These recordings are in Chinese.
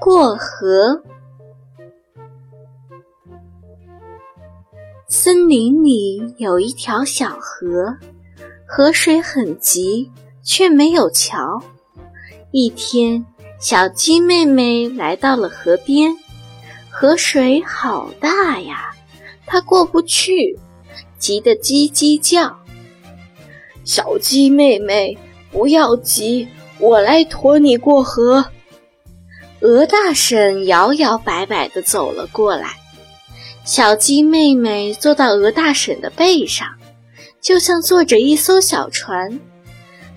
过河。森林里有一条小河，河水很急，却没有桥。一天，小鸡妹妹来到了河边，河水好大呀，它过不去，急得叽叽叫。小鸡妹妹，不要急，我来驮你过河。鹅大婶摇摇摆摆地走了过来，小鸡妹妹坐到鹅大婶的背上，就像坐着一艘小船。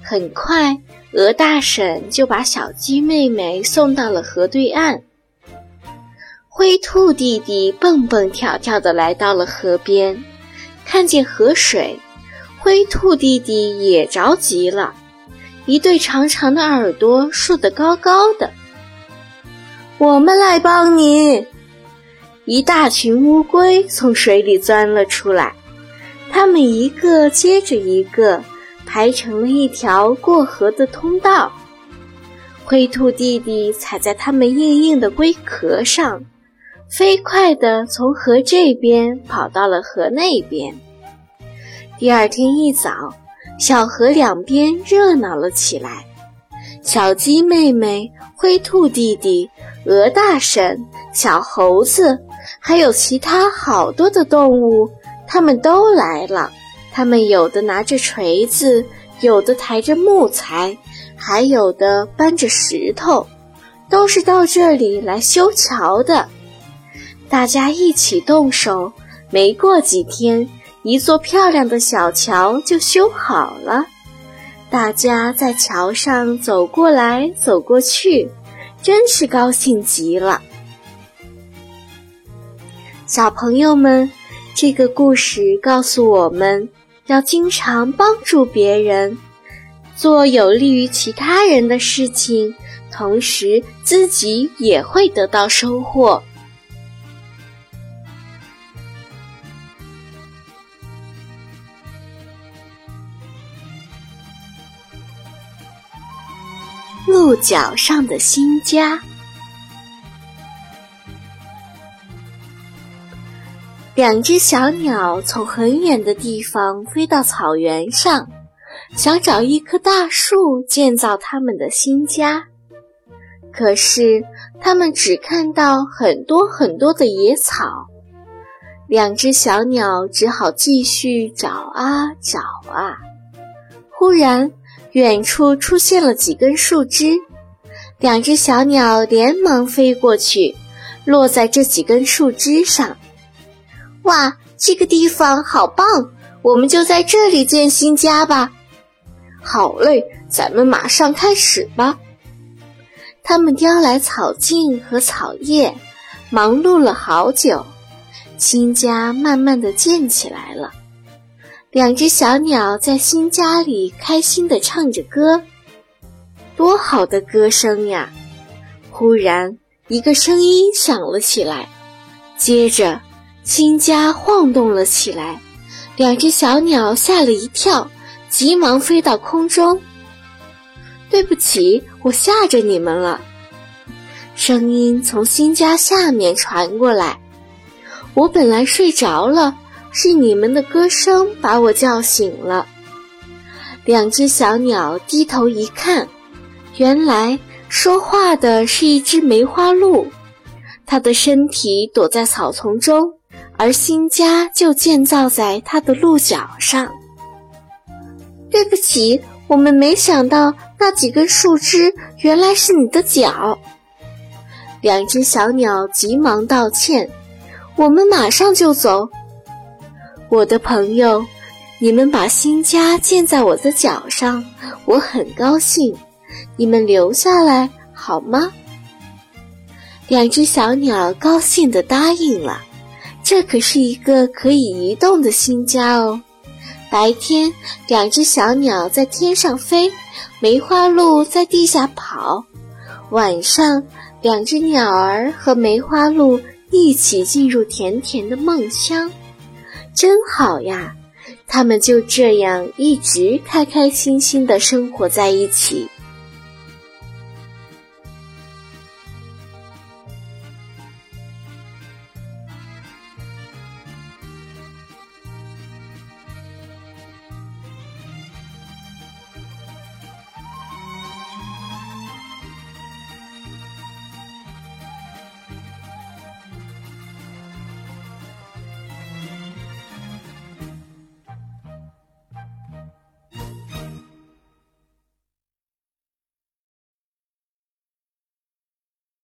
很快，鹅大婶就把小鸡妹妹送到了河对岸。灰兔弟弟蹦蹦跳跳地来到了河边，看见河水，灰兔弟弟也着急了，一对长长的耳朵竖得高高的。我们来帮你！一大群乌龟从水里钻了出来，它们一个接着一个排成了一条过河的通道。灰兔弟弟踩在它们硬硬的龟壳上，飞快地从河这边跑到了河那边。第二天一早，小河两边热闹了起来。小鸡妹妹、灰兔弟弟、鹅大婶、小猴子，还有其他好多的动物，他们都来了。他们有的拿着锤子，有的抬着木材，还有的搬着石头，都是到这里来修桥的。大家一起动手，没过几天，一座漂亮的小桥就修好了。大家在桥上走过来走过去，真是高兴极了。小朋友们，这个故事告诉我们要经常帮助别人，做有利于其他人的事情，同时自己也会得到收获。鹿角上的新家。两只小鸟从很远的地方飞到草原上，想找一棵大树建造他们的新家。可是，它们只看到很多很多的野草。两只小鸟只好继续找啊找啊。忽然，远处出现了几根树枝，两只小鸟连忙飞过去，落在这几根树枝上。哇，这个地方好棒！我们就在这里建新家吧。好嘞，咱们马上开始吧。他们叼来草茎和草叶，忙碌了好久，新家慢慢的建起来了。两只小鸟在新家里开心地唱着歌，多好的歌声呀！忽然，一个声音响了起来，接着新家晃动了起来，两只小鸟吓了一跳，急忙飞到空中。对不起，我吓着你们了。声音从新家下面传过来，我本来睡着了。是你们的歌声把我叫醒了。两只小鸟低头一看，原来说话的是一只梅花鹿，它的身体躲在草丛中，而新家就建造在它的鹿角上。对不起，我们没想到那几根树枝原来是你的脚。两只小鸟急忙道歉：“我们马上就走。”我的朋友，你们把新家建在我的脚上，我很高兴。你们留下来好吗？两只小鸟高兴地答应了。这可是一个可以移动的新家哦。白天，两只小鸟在天上飞，梅花鹿在地下跑；晚上，两只鸟儿和梅花鹿一起进入甜甜的梦乡。真好呀，他们就这样一直开开心心的生活在一起。